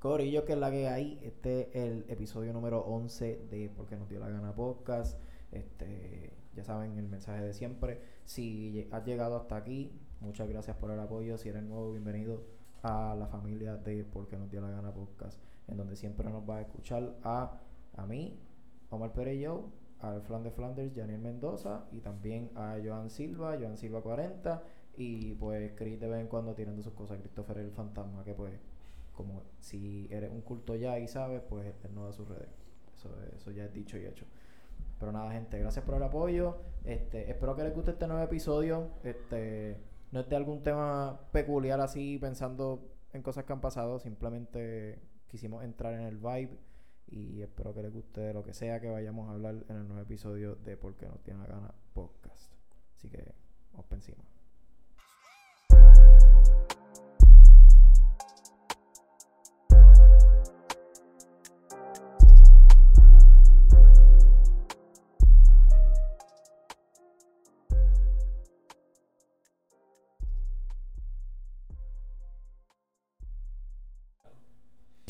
Corillo, que es la que hay. Este es el episodio número 11 de Porque nos dio la gana podcast. Este, ya saben el mensaje de siempre. Si has llegado hasta aquí, muchas gracias por el apoyo. Si eres nuevo, bienvenido a la familia de Porque nos dio la gana podcast, en donde siempre nos va a escuchar a, a mí, Omar Perello, a Flan de Flanders, Janil Mendoza y también a Joan Silva, Joan Silva 40 y pues Chris de vez en cuando tirando sus cosas, Christopher el fantasma, que pues como si eres un culto ya y sabes, pues él no da sus redes. Eso, eso ya es dicho y hecho. Pero nada, gente, gracias por el apoyo. Este, espero que les guste este nuevo episodio. Este, no es de algún tema peculiar así, pensando en cosas que han pasado. Simplemente quisimos entrar en el vibe. Y espero que les guste lo que sea que vayamos a hablar en el nuevo episodio de Porque no tiene la gana podcast. Así que, vamos para.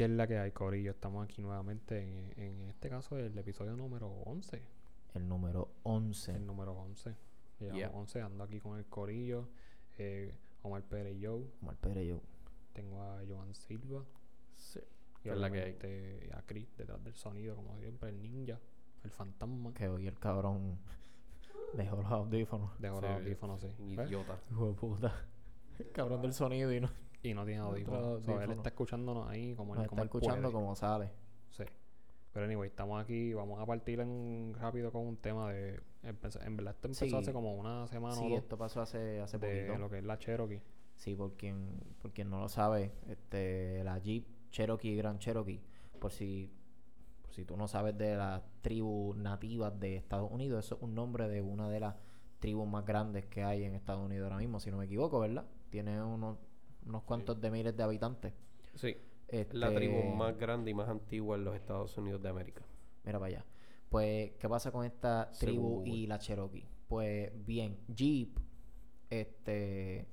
¿Qué es la que hay, Corillo? Estamos aquí nuevamente en, en este caso el episodio número 11. El número 11. El número 11. Llevamos Yeah. 11, ando aquí con el Corillo. Eh, Omar Pérez Joe. Omar Pérez, yo. Tengo a Joan Silva. Sí. Y ¿Qué es la que hay? a Chris detrás del sonido, como siempre, el ninja, el fantasma. Que hoy el cabrón dejó los audífonos. De ahora Sí, audífonos, sí. Un idiota. Hijo de puta. El cabrón del sonido y no. Y no tiene. So, él audífono. está escuchándonos ahí como, Nos como está escuchando puede. como sale. Sí. Pero anyway, estamos aquí, vamos a partir en, rápido con un tema de... en verdad esto empezó Sí. hace como una semana o Sí, dos esto pasó hace, hace de poquito. lo que es la Cherokee. Sí, por quien, por quien no lo sabe, este, la Jeep Cherokee Grand Cherokee, por si, por si tú no sabes de las tribus nativas de Estados Unidos, eso es un nombre de una de las tribus más grandes que hay en Estados Unidos ahora mismo, si no me equivoco, ¿verdad? Tiene unos, unos cuantos de miles de habitantes. Sí. La tribu Este, más grande y más antigua en los Estados Unidos de América. Mira para allá. Pues, ¿qué pasa con esta tribu y la Cherokee? Pues bien, Jeep este,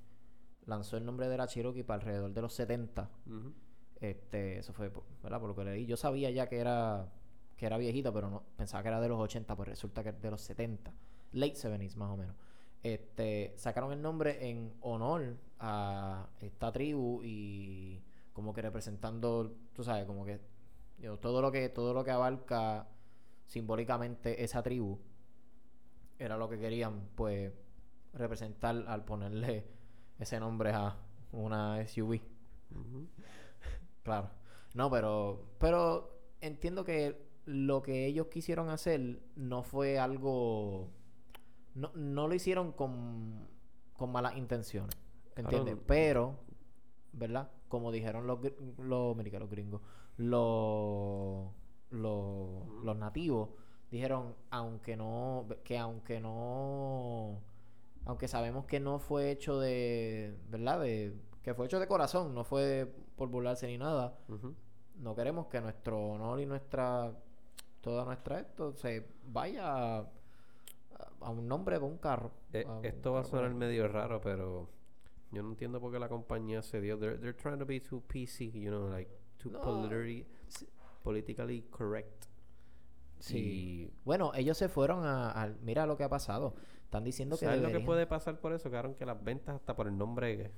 lanzó el nombre de la Cherokee para alrededor de los 70. Ujú. Este, eso fue, ¿verdad? Por lo que leí. Yo sabía ya que era, que era viejita, pero no pensaba que era de los 80, pues resulta que es de los 70. Late 70s, más o menos. Este, sacaron el nombre en honor a esta tribu y como que representando, tú sabes, como que you know, todo lo que todo lo que abarca simbólicamente esa tribu era lo que querían pues representar al ponerle ese nombre a una SUV. Claro. No, pero pero entiendo que lo que ellos quisieron hacer no fue algo no, no lo hicieron con con malas intenciones, ¿entiendes? Claro. Pero ¿verdad? Como dijeron los los, mira los gringos, los los, los nativos dijeron aunque no que aunque no aunque sabemos que no fue hecho de verdad de que fue hecho de corazón no fue por burlarse ni nada no queremos que nuestro honor y nuestra toda nuestra esto se vaya a, a un nombre de un carro Eh, a un esto va a sonar medio raro, pero yo no entiendo por qué la compañía se dio. They're, they're trying to be too PC, you know, like too No, politi- politically correct. sí Y bueno ellos se fueron a, al- mira lo que ha pasado están diciendo que ¿Sabes lo que puede pasar por eso? Cabrón, que las ventas hasta por el nombre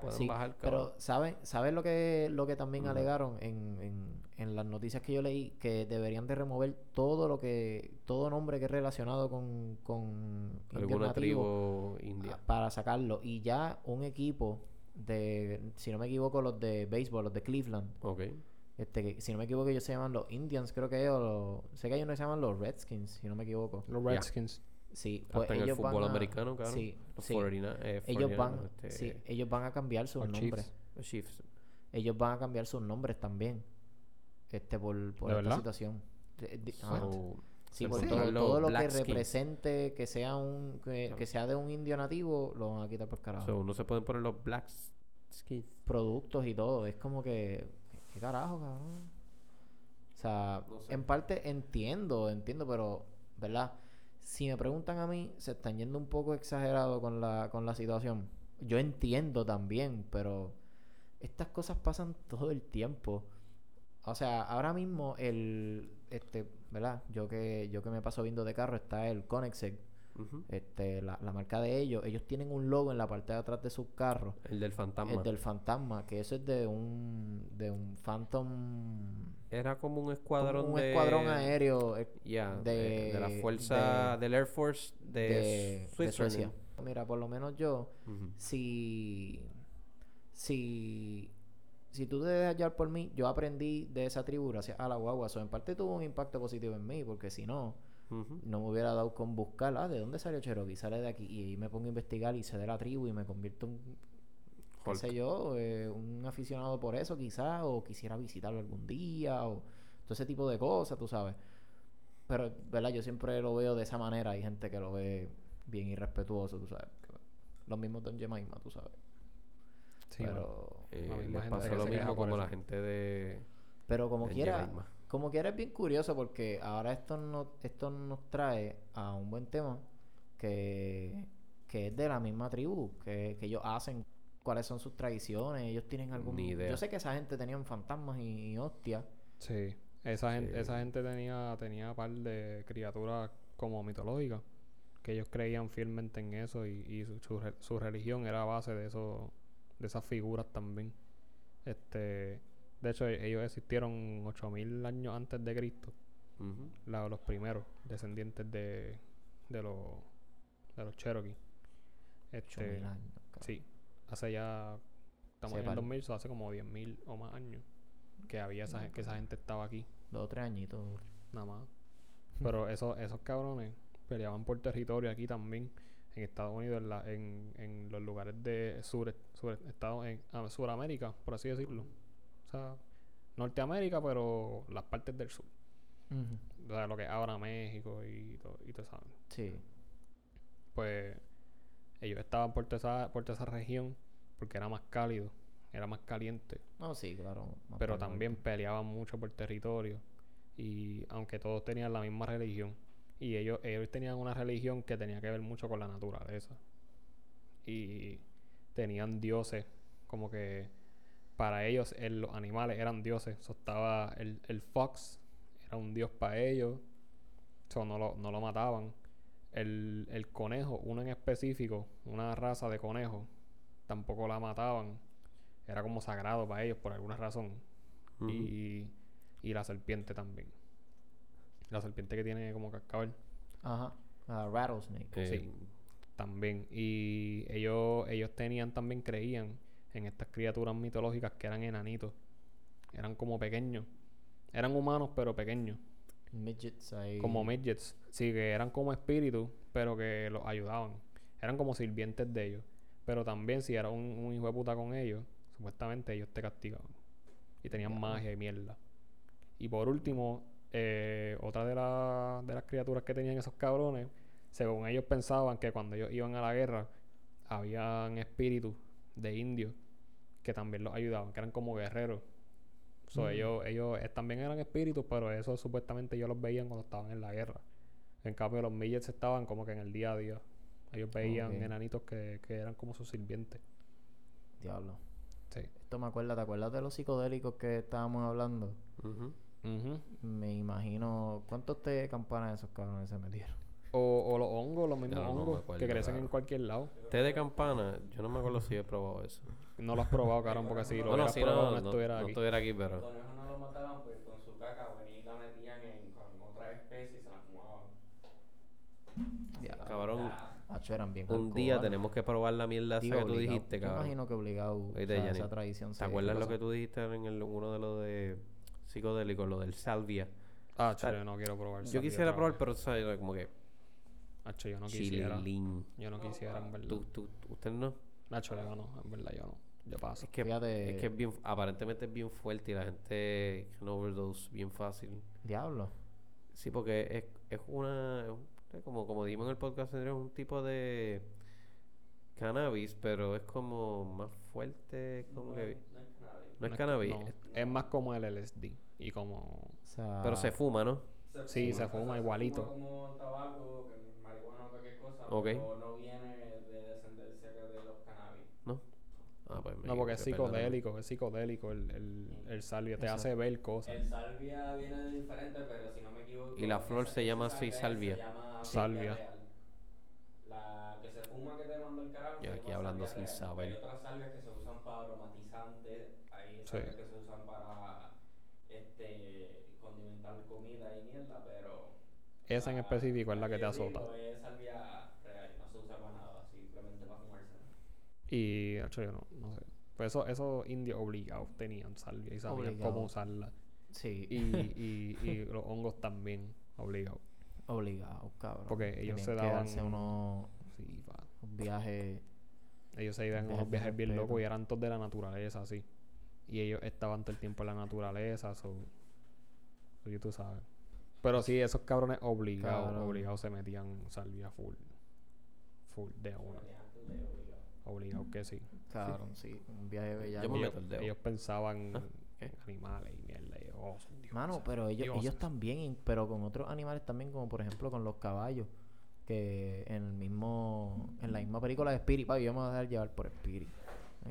pueden Sí, bajar, pero cabrón. ¿saben saben lo que lo que también alegaron en, en, en las noticias que yo leí que deberían de remover todo lo que todo nombre que es relacionado con con Alguna tribu india. a- para sacarlo y ya un equipo de si no me equivoco los de béisbol los de Cleveland Ok. este que, si no me equivoco ellos se llaman los Indians creo que o los- sé que hay que se llaman los Redskins si no me equivoco Los. Redskins. Sí pues Hasta en el ellos fútbol van a- americano, cabrón. sí, Los sí. 49, eh, ellos 49, van este, sí, ellos van a cambiar sus nombres Chiefs. los Chiefs. ellos van a cambiar sus nombres también este por, por ¿De esta verdad? situación De- de- ah, So, sí, por a todo, todo lo que Blackskins. represente que sea un que, Claro. que sea de un indio nativo lo van a quitar por carajo So, no se pueden poner los black skins. productos y todo es como que qué carajo cabrón o sea No sé. en parte entiendo entiendo pero verdad si me preguntan a mí se están yendo un poco exagerado con la con la situación yo entiendo también pero estas cosas pasan todo el tiempo O sea, ahora mismo el, este, ¿verdad? Yo que, yo que me paso viendo de carro está el Ujú. este, la, la marca de ellos. Ellos tienen un logo en la parte de atrás de sus carros. El del fantasma. El del fantasma, que eso es de un, de un Phantom, Era como un como escuadrón un de... escuadrón aéreo eh, Ya, de- de, de la fuerza de- del Air Force de, de. Suecia. Mira, por lo menos yo, Ujú. si, si, si tú te dejas llevar por mí, yo aprendí de esa tribu gracias a la guagua. Eso en parte tuvo un impacto positivo en mí, porque si no, Ujú. no me hubiera dado con buscar, ah, ¿de dónde salió Cherokee? Sale de aquí. Y ahí me pongo a investigar y sé de la tribu y me convierto en, qué sé yo, eh, un aficionado por eso quizás, o quisiera visitarlo algún día, o todo ese tipo de cosas, tú sabes. Pero, ¿verdad? Yo siempre lo veo de esa manera. Hay gente que lo ve bien irrespetuoso, tú sabes. que- Los mismos Don Jemima, tú sabes. Sí, pero, Eh, La misma les que lo mismo como la gente de... pero como de quiera, Jemaima. como quiera es bien curioso porque ahora esto, no, esto nos trae a un buen tema que, que es de la misma tribu, que, que ellos hacen, cuáles son sus tradiciones, ellos tienen algún... Ni idea. Yo sé que esa gente tenían fantasmas y, y hostias. Sí. Esa gente, esa gente tenía, tenía par de criaturas como mitológicas. Que ellos creían fielmente en eso y, y su, su, re- su religión era a base de eso, de esas figuras también. Este, de hecho, e- ellos existieron 8000 años antes de Cristo. La- los primeros descendientes de, de los de los Cherokee. 8000 Este, años. cabrón. sí, hace ya estamos en el 2000, so hace como 10.000 o más años que había esa, que esa gente estaba aquí, Dos o tres añitos. nada más. Pero esos esos cabrones peleaban por territorio aquí también en Estados Unidos, en, la- en, en los lugares de sur, sur Estados, en ah, Suramérica, por así decirlo. O sea, Norteamérica, pero las partes del sur. O sea, lo que es ahora México y todo, y todo eso. Sí. Pues ellos estaban por toda, esa, por toda esa región porque era más cálido, era más caliente. No, sí, claro. pero también norte. peleaban mucho por territorio. Y aunque todos tenían la misma religión, y ellos, ellos tenían una religión que tenía que ver mucho con la naturaleza. Y tenían dioses, como que para ellos el- los animales eran dioses. So, estaba el, el fox, era un dios para ellos. So, no, lo, no lo mataban. El, el conejo, uno en específico, una raza de conejo, tampoco la mataban. Era como sagrado para ellos por alguna razón. Y, y la serpiente también. La serpiente que tiene como cascabel Ajá. Rattlesnake. Eh, sí. también. Y ellos, ellos tenían también, creían en estas criaturas mitológicas que eran enanitos. Eran como pequeños. Eran humanos pero pequeños. Midgets ahí. Como midgets. Sí, que eran como espíritus, pero que los ayudaban. Eran como sirvientes de ellos. Pero también si era un, un hijo de puta con ellos, supuestamente ellos te castigaban. Y tenían magia y mierda. Y por último, eh, otra de, la- de las criaturas que tenían esos cabrones, según ellos pensaban que cuando ellos iban a la guerra, habían espíritus de indios que también los ayudaban, que eran como guerreros. So, Mm. ellos, ellos eh, también eran espíritus, pero eso supuestamente ellos los veían cuando estaban en la guerra. En cambio, los midgets estaban como que en el día a día. Ellos veían enanitos que, que eran como sus sirvientes. Diablo. Sí. Esto me acuerda, ¿te acuerdas de los psicodélicos que estábamos hablando? Me imagino. ¿Cuántos té de campana esos cabrones se metieron? o, o los hongos, los mismos no hongos acuerdo, que crecen en cualquier lado. Té de campana, yo no me acuerdo si he probado eso. No lo has probado, cabrón, porque si lo Bueno, hubieras si probado no, no, no, estuviera no aquí. estuviera aquí, pero... conejos no lo mataban, pues con su caca venía y la metían en, con otras especies y se la fumaban. Cabrón, Hacho, eran bien un día hardcore. tenemos que probar la mierda esa que tú dijiste, Yo cabrón. imagino que obligado Oíste, o sea, esa tradición ¿Te acuerdas lo que tú dijiste en el, uno de los de psicodélicos, lo del salvia? Ah, yo no quiero probar. Yo quisiera otra probar, pero ¿sabes? como que Hacho, yo no quisiera. chililín. Yo no quisiera, en verdad. Tú, tú, usted no. Nacho, yo no, en verdad yo no. Yo paso. Es que, Fíjate- es que es bien, aparentemente es bien fuerte y la gente can overdose bien fácil. Diablo. Sí, porque es, es una, es como, como dijimos en el podcast es un tipo de cannabis, pero es como más fuerte, como que... No es cannabis. No es cannabis, no, es- más como el LSD. Y como. O sea, pero se fuma, ¿no? Sí, se fuma o sea, igualito. como tabaco, que marihuana o cualquier cosa, Ok. pero no viene de descendencia que de los cannabis. Ah, pues Yo No, porque es psicodélico, es psicodélico el, el, el salvia, te Exacto. hace ver cosas. El salvia viene de diferente, pero si no me equivoco. Y la flor se llama así, salvia. Se llama Salvia. real. La que se fuma que te manda el carajo. Yo aquí hablando salvia sin real. saber. Hay otras salvias que se usan para aromatizantes, hay Sí. salvias que se usan para este condimentar comida y mierda, pero. Esa en específico es la que te azota. Es salvia real, no se usa para nada, simplemente para fumársela. Y, hecho, yo no. Pues eso, esos indios obligados tenían salvia y sabían Obligado. cómo usarla. Sí, Y, y, y los hongos también obligados. obligado, cabrón. Porque ellos Tenían se daban- unos, Sí, pa. un viaje. Ellos se iban en Viajes unos viajes bien locos y eran todos de la naturaleza, así. Y ellos estaban todo el tiempo en la naturaleza, so... ya tú sabes. Pero sí, esos cabrones obligados, Cabrón. obligados se metían salvia full. Full de una. Obligados que sí. Cabrón, sí. Un viaje bellaco. Yo me ellos, meto el dedo. ellos pensaban Ah, en animales y mierda. Y, oh, son dioses, Mano, pero ellos, ellos también, pero con otros animales también, como por ejemplo con los caballos, que en el mismo, en la misma película de Spirit, papi, yo me voy a dejar llevar por Spirit.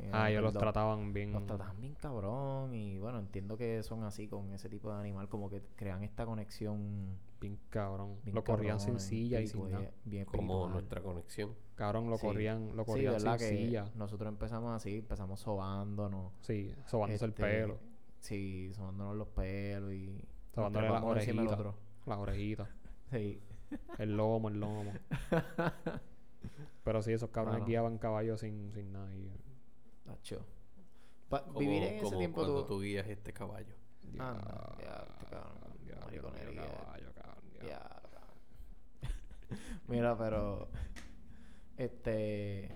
Eh, Ah, ellos los trataban bien. Los trataban bien cabrón y bueno, entiendo que son así con ese tipo de animal, como que crean esta conexión Bien cabrón. bien lo corrían sin cabrón, silla y sin nada. bien Como nuestra conexión. Cabrón, lo Sí. corrían, lo Sí, corrían sin que silla. nosotros empezamos así, empezamos sobándonos. Sí, sobándose el este, pelo. Sí, sobándonos los pelos y... Sobándole las orejitas. Las orejitas. Sí. El lomo, el lomo. Pero sí, esos cabrones Mano. guiaban caballos sin, sin nada. y- Tacho. Pa- Como, vivir en ese como tiempo cuando tú... tú guías este caballo. Ya. Ya. Mira, pero... Este...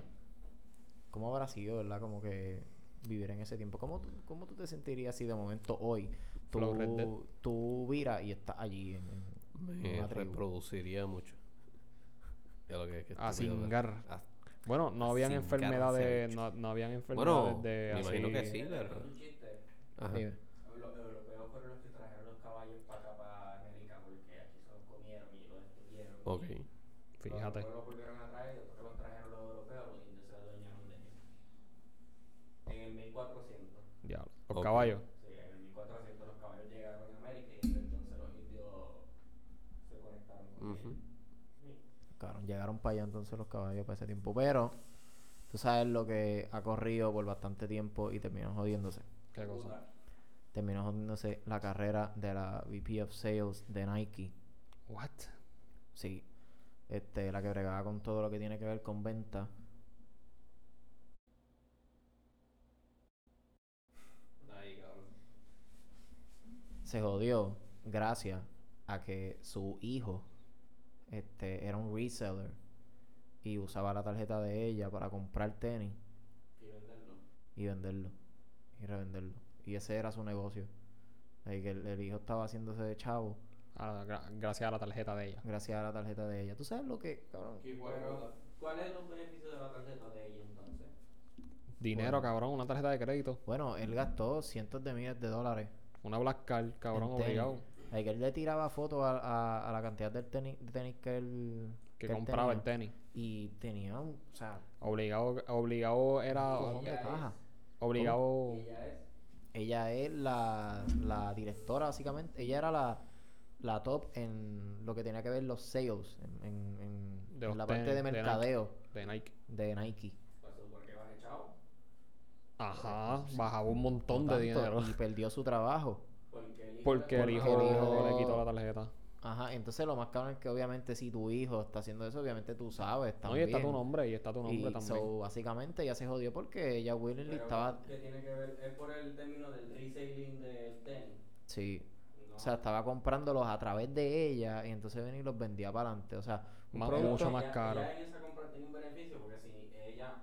¿Cómo habrá sido, verdad? Como que vivir en ese tiempo. ¿Cómo tú, cómo tú te sentirías si de momento hoy tú, tú viras y estás allí en, en Me una reproduciría mucho. Ya lo que, que A cingar. a- Bueno, no habían Sin enfermedades, no, no habían enfermedades Bueno, de me así. imagino que sí, pero- cuento un chiste. Ajá. Dime. Los europeos fueron los que trajeron los caballos para acá, para América, porque aquí se los comieron y los destruyeron. Ok. y Fíjate. Los los volvieron a traer y después que los trajeron los europeos, los indios se adueñaron de ellos. En el 1400. Diablo. Los Ok. caballos. Sí, en el 1400 los caballos llegaron a América y desde entonces los indios se conectaron con Ujú. ellos. Sí. Cabrón, llegaron para allá entonces los caballos para ese tiempo. Pero tú sabes lo que ha corrido por bastante tiempo y terminó jodiéndose. ¿Qué cosa? Terminó jodiéndose la carrera de la VP of Sales de Nike. What? Sí. Este, la que bregaba con todo lo que tiene que ver con venta. Se jodió gracias a que su hijo este, era un reseller y usaba la tarjeta de ella para comprar tenis Y venderlo. y venderlo y revenderlo. Y ese era su negocio. Ahí que el, el hijo estaba haciéndose de chavo Ah, gra- gracias a la tarjeta de ella. gracias a la tarjeta de ella. ¿Tú sabes lo que, cabrón? Pero, ¿Cuáles son los beneficios de la tarjeta de ella entonces? Dinero, Bueno. cabrón, una tarjeta de crédito. Bueno, él gastó cientos de miles de dólares. Una Black Card, cabrón, obligado. Ahí que él le tiraba fotos a, a- a la cantidad del tenis, de tenis que él, Que compraba el tenis. Y tenía un, o sea, Obligado, obligado era. caja. Obligado. Ella es. Ella es la, la directora, básicamente. Ella era la, la top en lo que tenía que ver los sales, en, en- en- De en los la parte de mercadeo De Nike. de Nike. Ajá, bajaba un montón No de tanto, dinero. Y perdió su trabajo. Porque el hijo Porque el Porque hijo, el hijo- le quitó la tarjeta. Ajá, entonces lo más cabrón es que obviamente si tu hijo está haciendo eso, obviamente tú sabes No, y también. está tu nombre, y está tu nombre y también. so, básicamente ella se jodió porque ella willingly Pero, estaba... ¿Qué tiene que ver? Es por el término del reselling del tenis. Sí, No. o sea, estaba comprándolos a través de ella y entonces venía y los vendía para adelante. O sea, un Más- producto... mucho más ella- caro. ella en esa compra tiene un beneficio porque si ella,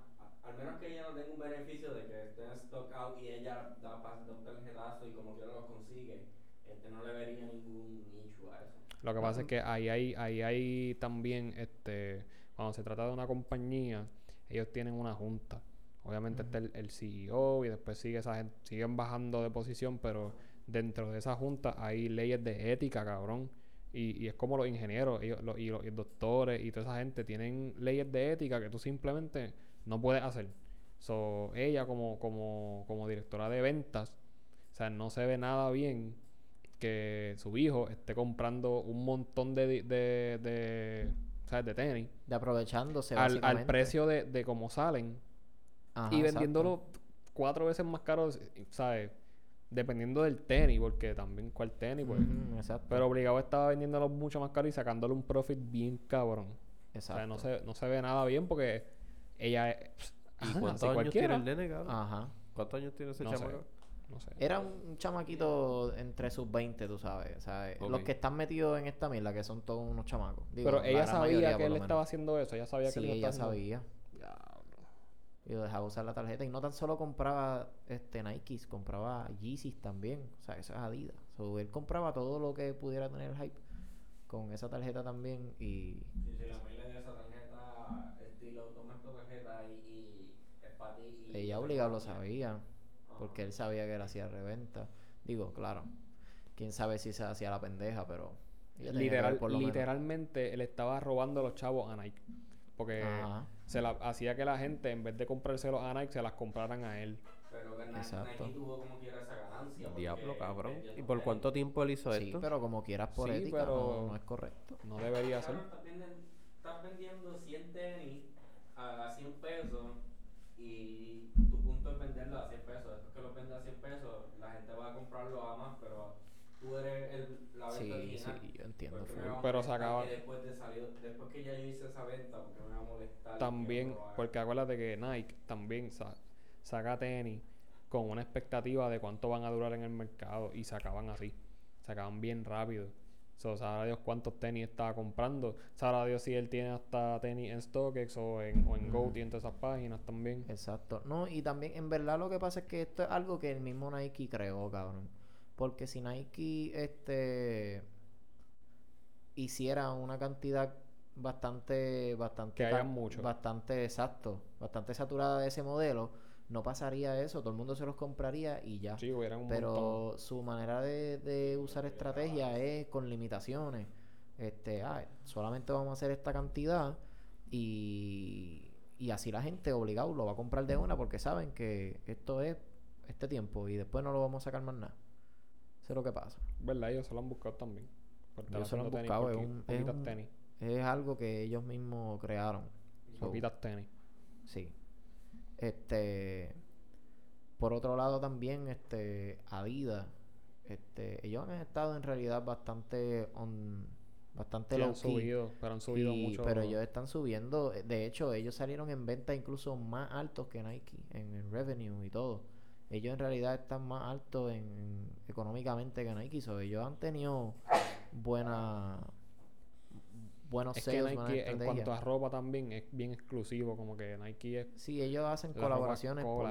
al menos que ella no tenga un beneficio de que esté en stock out y ella da, da un tarjetazo y como quiera los consigue, este no le vería ningún issue a eso. Lo que pasa es que ahí hay, ahí hay también, este, cuando se trata de una compañía, ellos tienen una junta. Obviamente está el, el CEO y después sigue esa gente, siguen bajando de posición, pero dentro de esa junta hay leyes de ética, cabrón. Y, y es como los ingenieros ellos- los- y, los, y doctores y toda esa gente tienen leyes de ética que tú simplemente no puedes hacer. So, ella como, como, como directora de ventas, o sea, no se ve nada bien que su hijo esté comprando un montón de, de, de, de, ¿sabes? de tenis De aprovechándose al, al precio de, de cómo salen Ajá, y exacto. vendiéndolo cuatro veces más caro, ¿sabes? Dependiendo del tenis, porque también cuál tenis, pues. Exacto. Pero obligado estaba vendiéndolo mucho más caro y sacándole un profit bien cabrón. O exacto. sea, no se, no se ve nada bien porque ella es. ¿Y cuántos años tiene el nene, cabrón? Ajá. ¿Cuántos años tiene ese No chamaco? No sé. Era un chamaquito entre sus 20, tú sabes. O sea, Los que están metidos en esta mierda, que son todos unos chamacos. Digo, Pero la ella mayoría, sabía que él estaba haciendo eso. Ella sabía que Sí, él lo ella estaba haciendo. sabía. Diablo. Y lo dejaba usar la tarjeta. Y no tan solo compraba este Nikes, compraba Yeezys también. O sea, eso es Adidas. So, él compraba todo lo que pudiera tener el hype con esa tarjeta también. Y Si, si la le dio esa tarjeta, estilo, toma esta tarjeta y, y es para ti. y- ella obligado lo sabía. Porque él sabía que él hacía reventa. Digo, claro. Quién sabe si se hacía la pendeja, pero. Literal, por lo menos. literalmente él estaba robando a los chavos a Nike. Porque Ajá. se la, hacía que la gente, en vez de comprárselos a Nike, se las compraran a él. Pero que Nike, Exacto. Nike tuvo como quiera esa ganancia. Diablo, cabrón. ¿Y por cuánto tiempo él hizo Sí, esto? pero como quieras por Sí, ética, pero- no, no es correcto. No debería ser. Cabrón, estás vendiendo, estás vendiendo 100 tenis a 100 pesos y tu punto es venderlo a 100 pesos. Después que los vendes a 100 pesos, la gente va a comprarlo a más, pero tú eres el, la venta Sí, original. sí, yo entiendo. ¿Por qué full. me va a Pero sacaba- que después de salir, después que ya yo hice esa venta, porque me va a molestar. También, porque acuérdate que Nike también sa- saca tenis con una expectativa de cuánto van a durar en el mercado y sacaban así. Sacaban bien rápido. So, sabrá Dios cuántos tenis estaba comprando. Sabrá Dios si él tiene hasta tenis en StockX o en, o en. Goat y en todas esas páginas también. Exacto. No, y también, en verdad, lo que pasa es que esto es algo que el mismo Nike creó, cabrón. Porque si Nike, este, hiciera una cantidad bastante, bastante, Que hayan mucho. bastante exacto, bastante saturada de ese modelo, no pasaría eso. Todo el mundo se los compraría y ya. Sí, un montón. Pero su manera de, de usar estrategia es con limitaciones. Este, ah, solamente vamos a hacer esta cantidad y, y así la gente obligado lo va a comprar de una porque saben que esto es este tiempo y después no lo vamos a sacar más nada. Eso es lo que pasa. ¿Verdad? Ellos se lo han buscado también. Ellos se lo han buscado, es un- es poquitas un- tenis. Es algo que ellos mismos crearon. So, tenis. Sí. Este. Por otro lado también, este, Adidas, este, ellos han estado en realidad bastante on, bastante Sí, low subido, pero han subido y- mucho. pero ellos están subiendo, de hecho, ellos salieron en venta incluso más altos que Nike en, el revenue y todo. Ellos en realidad están más altos en, en- económicamente que Nike, so, ellos han tenido buena buenos Es que sales, buena Nike, en cuanto a ropa también, es bien exclusivo. Como que Nike es Sí, ellos hacen colaboraciones por.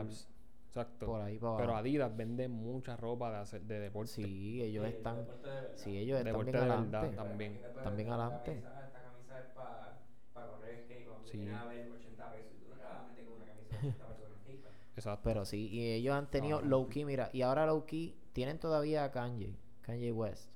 Exacto. por ahí para Pero. Adidas vende mucha ropa de, hacer, de deporte. Sí, ellos Sí, están. de. Sí, ellos están Deporte bien de adelante. verdad también. También ver, adelante. Esta camisa, esta camisa es para correr skate. Cuando Sí. vienes a ver 80 pesos y tú no te vas a meter con una camisa de 80 pesos en skate. pues. Exacto. Pero sí, y ellos han tenido Ajá. low key, mira, y ahora low key tienen todavía a Kanye, Kanye West.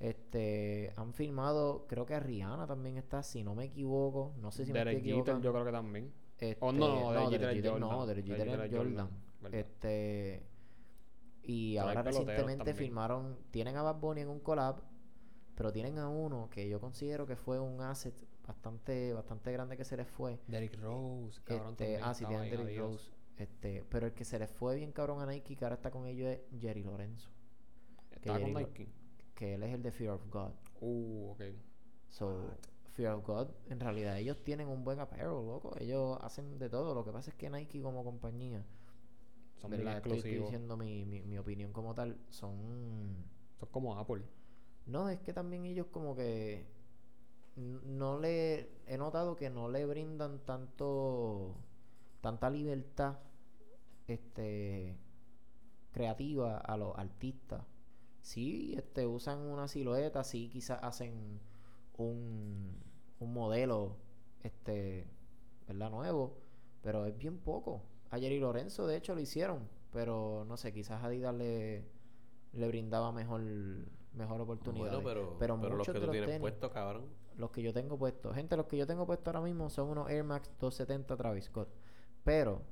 Este, han filmado, creo que a Rihanna también está, si no me equivoco, no sé si me Derek estoy Jeter yo creo que también. Este, Oh, no, no, Derek Jeter Derek es Jeter Jordan. no, Derek Jeter Jordan, Jordan. Este, y ahora recientemente también. filmaron, tienen a Bad Bunny en un collab, pero tienen a uno que yo considero que fue un asset bastante, bastante grande que se les fue. Derek Rose, cabrón. Este, también ah, sí, tienen Derrick. Rose. Este, pero el que se les fue bien cabrón a Nike, que ahora está con ellos, es Jerry Lorenzo. Con Jerry Lo- Nike. Que él es el de Fear of God. Uh, ok. So, Fear of God, en realidad ellos tienen un buen apparel, loco. Ellos hacen de todo. Lo que pasa es que Nike como compañía, Son ¿verdad? Estoy, estoy diciendo mi, mi, mi opinión como tal, son... Son como Apple. No, es que también ellos como que no le he notado que no le brindan tanto tanta libertad este creativa a los artistas. Sí, este usan una silueta, sí quizás hacen un, un modelo este ¿verdad? nuevo, pero es bien poco. A Jerry Lorenzo de hecho lo hicieron, pero no sé, quizás Adidas le le brindaba mejor mejor oportunidad. Bueno, pero, pero pero, los que tú los tienes tenis- puesto, cabrón. los que yo tengo puestos. Gente, los que yo tengo puestos ahora mismo son unos Air Max 270 Travis Scott. Pero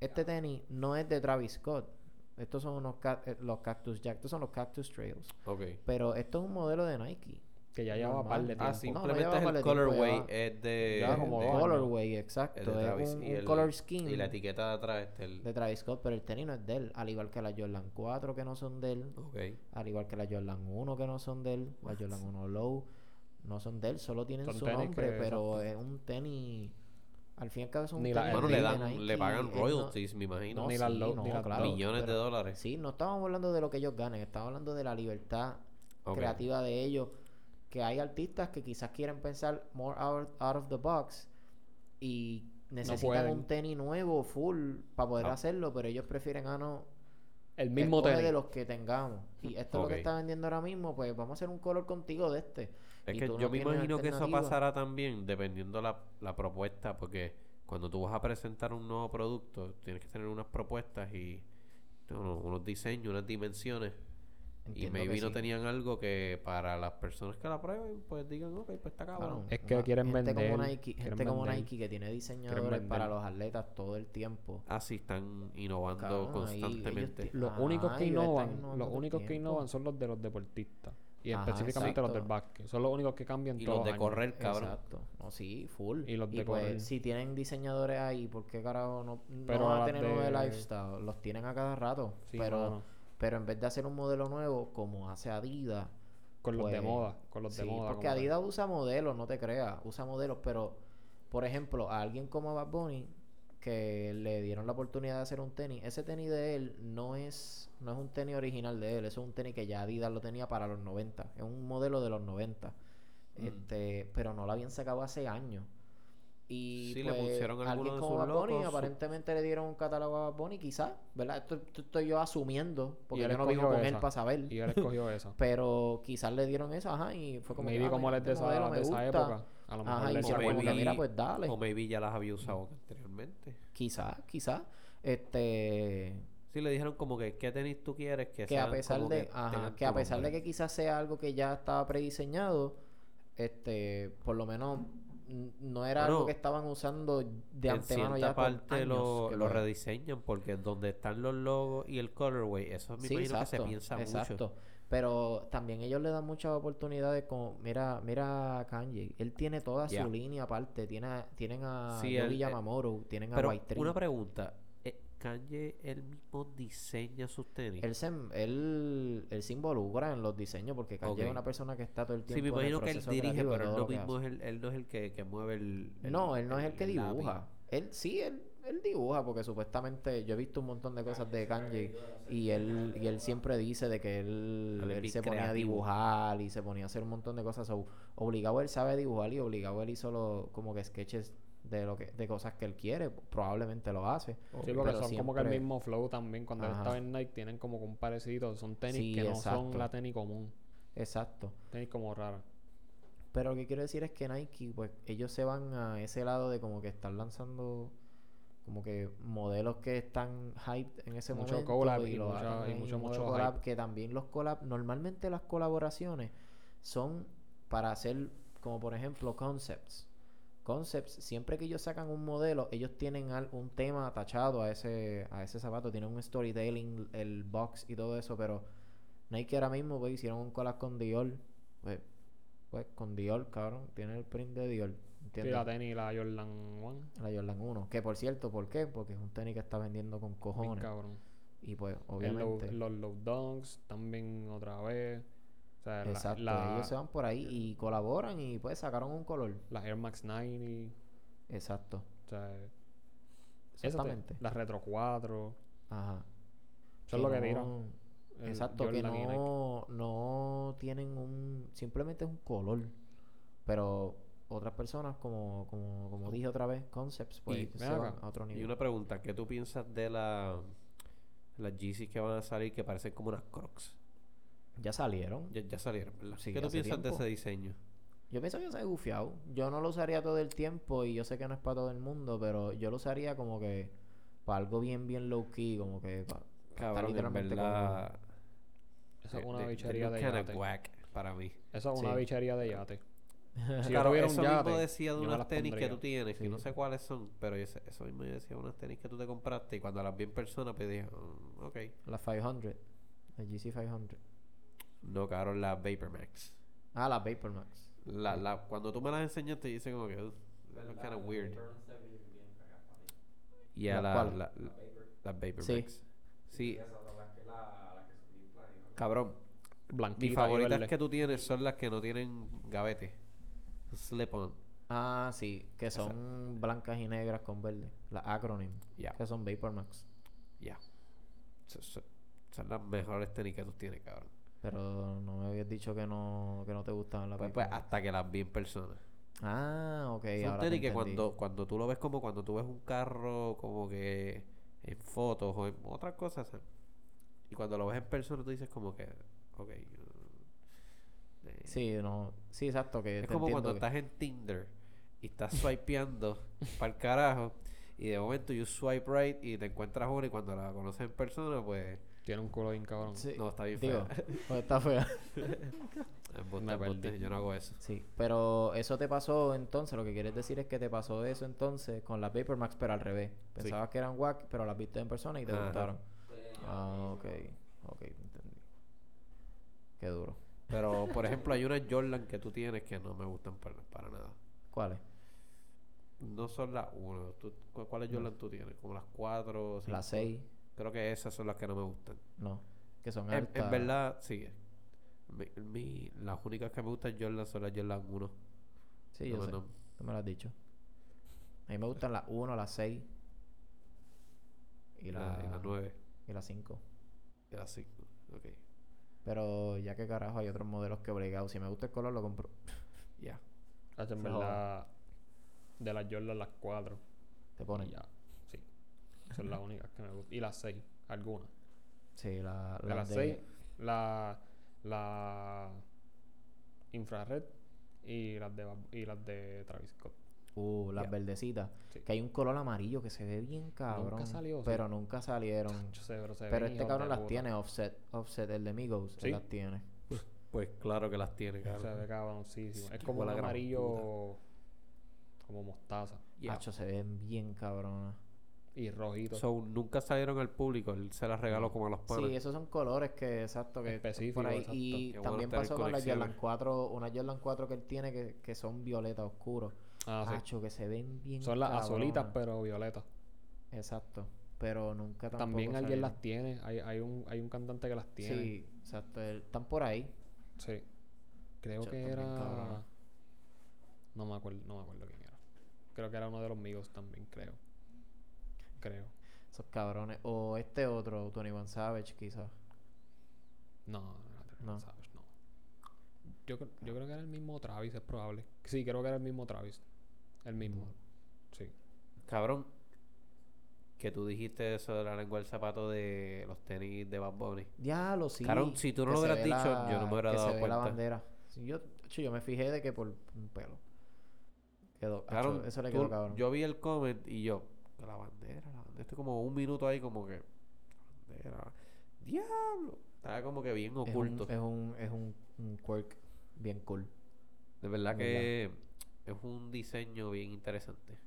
este tenis no es de Travis Scott. Estos son unos ca- eh, los Cactus Jack. Estos son los Cactus Trails. Ok. Pero esto es un modelo de Nike. Que ya llevaba Normal. par de Ah, tiempo. Ah, no, simplemente lleva es par de el tiempo, colorway lleva- es de... lleva como de-. Colorway, es exacto. de Es Travis. un, y un el- color scheme Y la etiqueta de atrás es el... de Travis Scott, pero el tenis no es de él. Al igual que la Jordan 4 que no son de él. Ok. Al igual que la Jordan 1 que no son de él. La Jordan 1 Low no son de él. Solo tienen Son su nombre, pero es un tenis... Al fin y al cabo es un Ni la- Bueno, el le dan, le pagan royalties, me imagino. No, Ni las sí, low- no, ni las claro, millones de dólares. Sí, no estamos hablando de lo que ellos ganen, estamos hablando de la libertad Ok. creativa de ellos. Que hay artistas que quizás quieren pensar more out, out of the box y necesitan pueden. un tenis nuevo, full, para poder Ah. hacerlo, pero ellos prefieren, ah, no, El mismo escoge tenis. de los que tengamos. Y esto es lo que Ok. está vendiendo ahora mismo, pues vamos a hacer un color contigo de este. Es y que tú yo me tienes imagino que eso alternativa. pasará también dependiendo la, la propuesta, porque cuando tú vas a presentar un nuevo producto, tienes que tener unas propuestas y unos diseños, unas dimensiones. Y maybe que no sí. tenían algo que para las personas que la prueben, pues digan, ok, pues está Claro, cabrón. Es que quieren gente Como vender, Nike, quieren gente como vender. Nike que tiene diseñadores para los atletas todo el tiempo. Así están innovando constantemente. Los únicos que innovan, los únicos que innovan son los de los deportistas. Y Ajá, específicamente los del básquet. Son los únicos que cambian Y los de años. correr, cabrón. Exacto. No, sí, full. Y los de pues, correr. si tienen diseñadores ahí, ¿por qué carajo no, no van a tener uno de de- lifestyle? Los tienen a cada rato. Sí, pero. Pero en vez de hacer un modelo nuevo, como hace Adidas. Con los de pues, moda. Con los de sí, moda. Porque tal. Adidas usa modelos, no te creas. Usa modelos, pero, por ejemplo, a alguien como Bad Bunny, que le dieron la oportunidad de hacer un tenis, ese tenis de él no es, no es un tenis original de él, eso es un tenis que ya Adidas lo tenía para los 90. Es un modelo de los 90. Mm. Este, pero no lo habían sacado hace años. Y Sí, le pues, pusieron alguien como Bad Bunny, locos, su- aparentemente le dieron un catálogo a Bad Bunny, quizás, ¿verdad? Esto, esto estoy yo asumiendo, porque yo no vivo con él esa. para saber. Y él escogió eso. Pero quizás le dieron eso, ajá, y fue como que, Maybe ah, como él es de este esa, de esa época. A lo mejor Ajá, le hicieron como que, mira, pues dale. O maybe ya las había usado anteriormente. Quizás, quizás. Este. Sí, le dijeron como que, ¿qué tenis tú quieres? Que, Que a pesar de. que Ajá, que a pesar de que quizás sea algo que ya estaba prediseñado, este, por lo menos no era Bueno, algo que estaban usando de antemano ya por parte años lo, lo rediseñan porque donde están los logos y el colorway, eso me Sí, imagino exacto, que se piensa exacto. mucho. Pero también ellos le dan muchas oportunidades como, mira, mira a Kanye, él tiene toda Ya. su línea aparte, tiene, tienen a Sí, Yogi él- Yamamoto, tienen a White Tree. una pregunta, eh, Kanye él mismo diseña sus tenis. Él se, él, él se involucra en los diseños porque Kanye Ok. es una persona que está todo el sí, tiempo me en el imagino que él dirige, pero él no mismo es el, él no es el que, que mueve el, el- No, él no es el que el lápiz. dibuja. Él sí, él, él dibuja porque supuestamente yo he visto un montón de cosas de Kanye y él, y él siempre dice de que él, Él se ponía a creativo. dibujar y se ponía a hacer un montón de cosas. Obligado él sabe dibujar y obligado él hizo lo- como que sketches de lo que de cosas que él quiere. Probablemente lo hace. Sí, porque pero son como que el mismo flow también. Cuando él estaba en Nike, tienen como que un parecido. Son tenis Sí, que no exacto. son la tenis común. Exacto. Tenis como rara. Pero lo que quiero decir es que Nike, pues ellos se van a ese lado de como que están lanzando como que modelos que están hyped en ese Mucho momento collab y lo mucha- y ahí, mucho collab, hype. que también los collab, normalmente las colaboraciones son para hacer como por ejemplo concepts. Concepts, siempre que ellos sacan un modelo, ellos tienen un tema atachado a ese a ese zapato, tienen un storytelling, el box y todo eso, pero Nike ahora mismo pues hicieron un collab con Dior, pues pues con Dior, cabrón, tiene el print de Dior, Sí, ¿entiendes? la tenis, la Jordan One. La Jordan 1. Que por cierto, ¿por qué? Porque es un tenis que está vendiendo con Bien cojones. cabrón. Y pues, El obviamente. los low dunks también otra vez. Sea, exacto. la- ellos se van por ahí y colaboran y pues sacaron un color. las Air Max 90. Exacto. O sea, te- Exactamente. las Retro 4. Ajá. Eso es lo que no- el Exacto, que Jordan y no, no tienen un. Simplemente es un color. Pero otras personas, como, como, como dije otra vez, concepts, pues Y- se van acá, a otro Y nivel. una pregunta, ¿qué tú piensas de la las Yeezys que van a salir que parecen como unas Crocs? Ya salieron. Ya, ya salieron, ¿verdad? Sí, ¿Qué tú piensas de ese diseño? Yo pienso que se ha gufiado. Yo no lo usaría todo el tiempo y yo sé que no es para todo el mundo, pero yo lo usaría como que para algo bien, bien low key, como que para Cabrón, en literalmente verdad... Eso es eh, una they- bichería de yate. whack para mí. Eso es una Sí. bichería de yate. Si yo Claro, un eso yate, mismo decía de yo unas las tenis que tú tienes, que Sí. no sé cuáles son, pero eso mismo decía de unas tenis que tú te compraste y cuando las vi en persona, pues dije, "Mm, ok. La 500. La GC 500. No, cabrón, la Vapor Max. Ah, la Vapor Max. La, la, cuando tú me las enseñaste, dice como que, "Ugh, that looks kind of weird. Y a ¿Las la, la, la, la Vapor Sí. Max. Sí, son las las son cabrón. Blanquita Mis favoritas que tú tienes son las que no tienen gavete. Slip-on. Ah, sí, que son blancas y negras con verde. Las acronym. Ya, Que son Vapor Max. ya. So- so- Son las mejores tenis que tú tienes, cabrón. Pero no me habías dicho que no, que no te gustaban las Pues, pues, hasta que las vi en persona. Ah, ok. Ahora te tenis que cuando, cuando tú lo ves como cuando tú ves un carro como que en fotos o en otras cosas. ¿sabes? Y cuando lo ves en persona tú dices como que, ok. uh, eh, Sí, no. Sí, exacto. Que es como cuando que- estás en Tinder y estás swipeando para el carajo y de momento you swipe right y te encuentras una y cuando la conoces en persona pues Tiene un culo bien cabrón. Sí, no está bien digo, fea. pues está fea. Me perdí. yo no hago eso. Sí, pero eso te pasó entonces, lo que quieres decir es que te pasó eso entonces con las Vapor Max, pero al revés. Pensabas que eran wack, pero las viste en persona y te Ajá. gustaron. Ah, ok, ok, entendí. Qué duro. Pero por ejemplo hay unas Jordan que tú tienes que no me gustan para, para nada. ¿Cuáles? No son las 1. ¿Cuáles No. Jordan tú tienes? Como las 4 Las 6, Creo que esas son las que no me gustan. no, que son En, altas. en verdad, sí. Mi, mi- las únicas que me gustan Jordan son las Jordan 1. Sí, No yo sé, no- tú me lo has dicho. A mí me gustan las 1, las 6 y y la, la- y las 9. y las 5. Y las 5. Ok. Pero ya que carajo hay otros modelos que obligado. Si me gusta el color lo compro. Ya. Hacho, en verdad, de las Jordan las 4. Te ponen. ya. Son las únicas que me gustan. Y las 6, algunas. Sí, la, las de- 6, la, la infrared y las de y las de Travis Scott. Uh, las verdecitas. Sí. Que hay un color amarillo que se ve bien cabrón. salió, sí. Pero nunca salieron. Yo sé, pero se este cabrón las puta. tiene offset. Offset, el de Migos. él ¿Sí? las tiene. Pues claro que las tiene, Se cabrón. ve cabroncísimo. Es como gran amarillo como mostaza Ya. Hacho, se ven bien cabronas. Y rojito. So, nunca salieron al público. Él se las regaló No. como a los panas. Sí, esos son colores que, exacto, que Específico, por ahí. exacto. Y Qué también pasó con la. Jordan 4, una Jordan 4 que él tiene que, que son violeta oscuros. ah, sí. Que se ven bien Son las azulitas, cabronas. pero violetas. Exacto. Pero nunca tampoco También alguien salieron. las tiene. Hay, hay, un, hay un cantante que las tiene. Sí, exacto. Están por ahí. Sí. Creo que era. cabrón. No me acuerdo, no me acuerdo quién era. Creo que era uno de los amigos también, creo. Creo. Esos cabrones. O este otro, 21 Savage, quizás. No, no era Travis No. Savage, no. Yo, cre- yo creo que era el mismo Travis, es probable. Sí, creo que era el mismo Travis. El mismo. Sí. Cabrón, que tú dijiste eso de la lengua del zapato de los tenis de Bad Bunny. Diablo, sí. Cabrón, si tú no que lo hubieras dicho, la- yo no me hubiera que dado se ve la cuenta. bandera. Sí, yo, me fijé de que por un pelo. Quedó, Cabrón, eso le tú- quedó cabrón. yo vi el comment y yo, la bandera, la bandera. Estoy como un minuto ahí como que, la bandera, diablo. Estaba como que bien es un, oculto. es un, es un, un quirk bien cool. De verdad de que es un diseño bien interesante.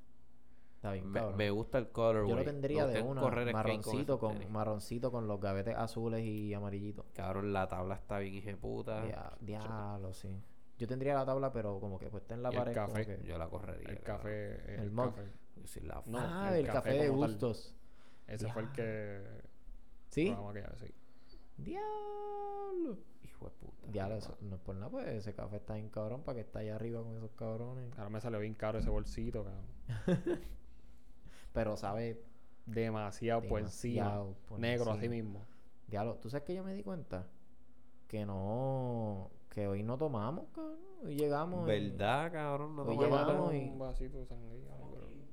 Está bien, Me, gusta el colorway. Yo lo tendría de una correr skate con marroncito con, marroncito con los gavetes azules y amarillitos. Cabrón, la tabla está bien hijeputa. Dia- Diablo, sí. Yo tendría la tabla, pero como que puesta en la Y el pared. como café. que- Yo la correría. El café. El mug. café. La No, ah, el el, café café, de tal. gustos. Ese fue el que. ¿Sí? sí. Diablo. Hijo de puta. Diablo, eso, no es por nada, pues ese café está bien cabrón para que está allá arriba con esos cabrones. Ahora me salió bien caro ese bolsito, cabrón. Pero sabe Demasiado por encima. demasiado por Negro así mismo. Diablo, ¿tú sabes que yo me di cuenta? Que no... Que hoy no tomamos, cabrón. Hoy llegamos y... ¿Verdad, cabrón? No Hoy llegamos y- un vasito de sangría.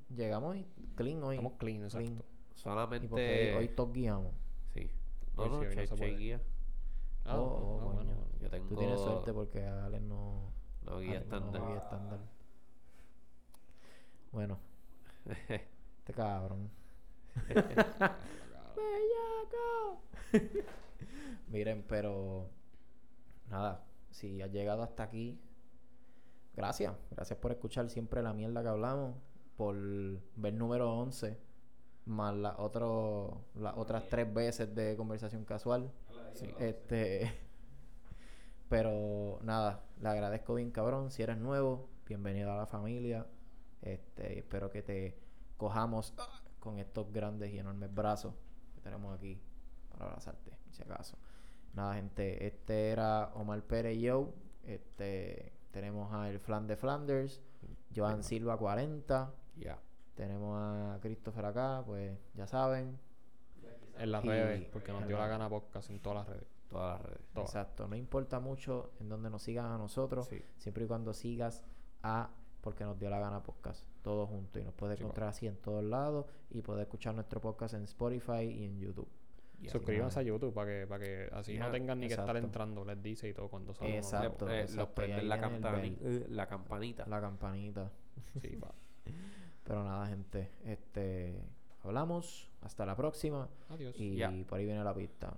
Llegamos y clean hoy. Estamos clean, exacto. Clean. Y Solamente. porque hoy, todos guiamos. Sí. No, no, no che, che guía. Ah, Oh, oh, coño. bueno, bueno. Yo tengo. Tú tienes suerte porque Alex no... No, guía estándar. No, guía estándar. Bueno, este cabrón. ¡Bellaco! Miren, pero nada, si has llegado hasta aquí, gracias. Gracias por escuchar siempre la mierda que hablamos. Por ver número 11. Más las otro- las otras tres veces de conversación casual. Sí. Este. Pero nada, le agradezco bien cabrón. Si eres nuevo, bienvenido a la familia. Este, espero que te cojamos ah, con estos grandes y enormes brazos que tenemos aquí para abrazarte, si acaso. Nada, gente, este era Omar Pérez Yo. Este, tenemos a el Flan de Flanders, Joan Silva 40. Ya. Tenemos a Christopher acá, pues ya saben. En las Y- redes, porque nos dio la gana podcast en todas las redes. Todas las redes. Todas. Exacto, no importa mucho en donde nos sigan a nosotros. Sí. siempre y cuando sigas a porque nos dio la gana podcast todo junto y nos puedes encontrar así en todos lados y poder escuchar nuestro podcast en Spotify y en YouTube Ya. Suscríbanse a. YouTube para que, para que así no tengan ni que estar entrando. Les dice y todo cuando salga. uno Exacto. Eh, los prenden la, viene el campani- bell. eh, la campanita. la campanita Sí, pa. Pero nada gente este hablamos. Hasta la próxima. Adiós. y por ahí viene la pista